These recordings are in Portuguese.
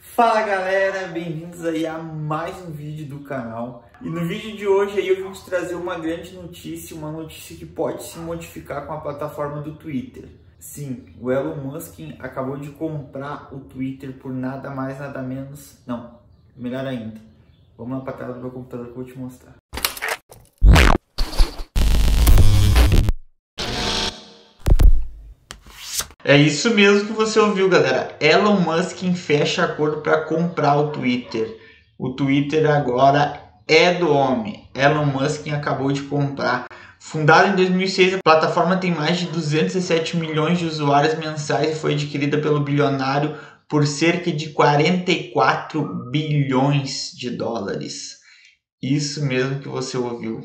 Fala galera, bem-vindos aí a mais um vídeo do canal. E no vídeo de hoje aí eu vim te trazer uma grande notícia, uma notícia que pode se modificar com a plataforma do Twitter. Sim, o Elon Musk acabou de comprar o Twitter por nada mais, nada menos. Não, melhor ainda. Vamos lá para tela do meu computador que eu vou te mostrar. É isso mesmo que você ouviu, galera. Elon Musk fecha acordo para comprar o Twitter. O Twitter agora é do homem. Elon Musk acabou de comprar. Fundada em 2006, a plataforma tem mais de 207 milhões de usuários mensais e foi adquirida pelo bilionário por cerca de 44 bilhões de dólares. Isso mesmo que você ouviu.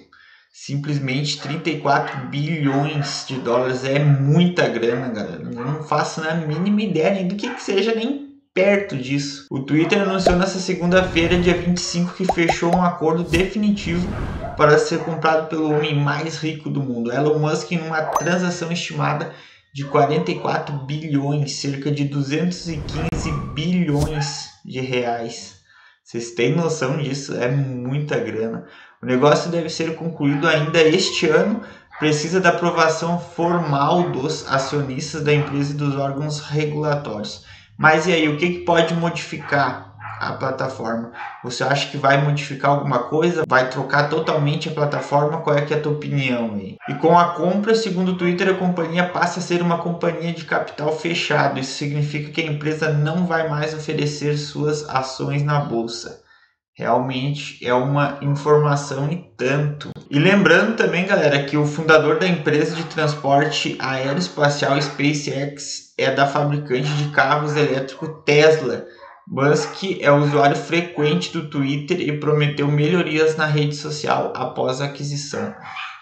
Simplesmente 34 bilhões de dólares é muita grana, galera. Eu não faço a mínima ideia nem do que, que seja nem perto disso. O Twitter anunciou nessa segunda-feira, dia 25, que fechou um acordo definitivo para ser comprado pelo homem mais rico do mundo, Elon Musk, em uma transação estimada de 44 bilhões, cerca de 215 bilhões de reais. Vocês têm noção disso? É muita grana. O negócio deve ser concluído ainda este ano. Precisa da aprovação formal dos acionistas da empresa e dos órgãos regulatórios. Mas e aí, o que, que pode modificar a plataforma? Você acha que vai modificar alguma coisa? Vai trocar totalmente a plataforma? Qual é, que é a tua opinião aí? E com a compra, segundo o Twitter, a companhia passa a ser uma companhia de capital fechado. Isso significa que a empresa não vai mais oferecer suas ações na bolsa. Realmente é uma informação e tanto. E lembrando também, galera, que o fundador da empresa de transporte aeroespacial SpaceX é da fabricante de carros elétricos Tesla. Musk é usuário frequente do Twitter e prometeu melhorias na rede social após a aquisição.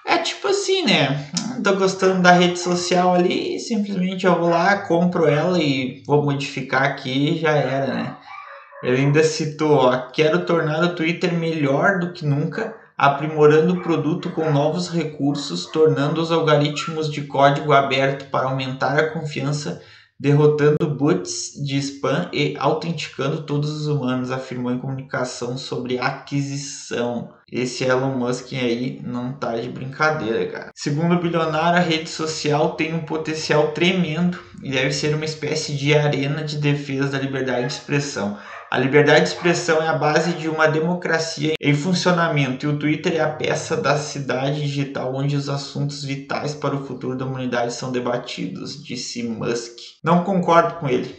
É tipo assim, né? Tô gostando da rede social ali, simplesmente eu vou lá, compro ela e vou modificar aqui e já era, né? Ele ainda citou: ó, quero tornar o Twitter melhor do que nunca, aprimorando o produto com novos recursos, tornando os algoritmos de código aberto para aumentar a confiança, derrotando bots de spam e autenticando todos os humanos, afirmou em comunicação sobre aquisição. Esse Elon Musk aí não tá de brincadeira, cara. Segundo o bilionário, a rede social tem um potencial tremendo e deve ser uma espécie de arena de defesa da liberdade de expressão. A liberdade de expressão é a base de uma democracia em funcionamento e o Twitter é a peça da cidade digital onde os assuntos vitais para o futuro da humanidade são debatidos, disse Musk. Não concordo com ele.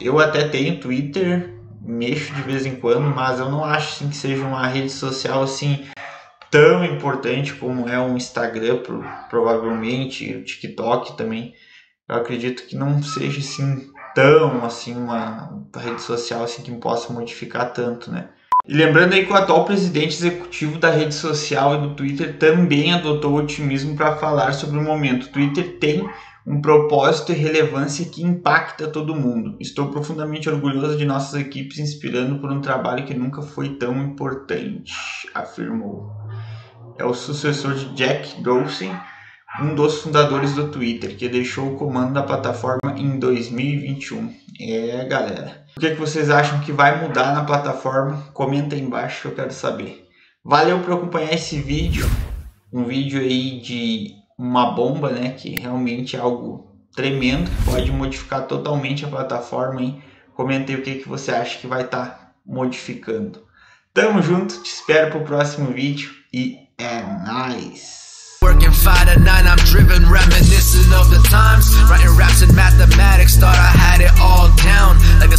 Eu até tenho Twitter, mexo de vez em quando, mas eu não acho assim, que seja uma rede social assim tão importante como é o Instagram, provavelmente, o TikTok também. Eu acredito que não seja assim tão assim uma rede social assim que possa modificar tanto, né? E lembrando aí que o atual presidente executivo da rede social e do Twitter também adotou otimismo para falar sobre o momento. O Twitter tem um propósito e relevância que impacta todo mundo. Estou profundamente orgulhoso de nossas equipes inspirando por um trabalho que nunca foi tão importante, afirmou. É o sucessor de Jack Dorsey, um dos fundadores do Twitter, que deixou o comando da plataforma em 2021. É, galera. O que, que vocês acham que vai mudar na plataforma? Comenta aí embaixo que eu quero saber. Valeu por acompanhar esse vídeo. Um vídeo aí de uma bomba, né? Que realmente é algo tremendo, que pode modificar totalmente a plataforma, hein? Comenta aí o que, que você acha que vai estar tá modificando. Tamo junto, te espero pro próximo vídeo e é nóis! Working five to nine, I'm driven, of the times. Writing raps and mathematics, thought I had it all down. Like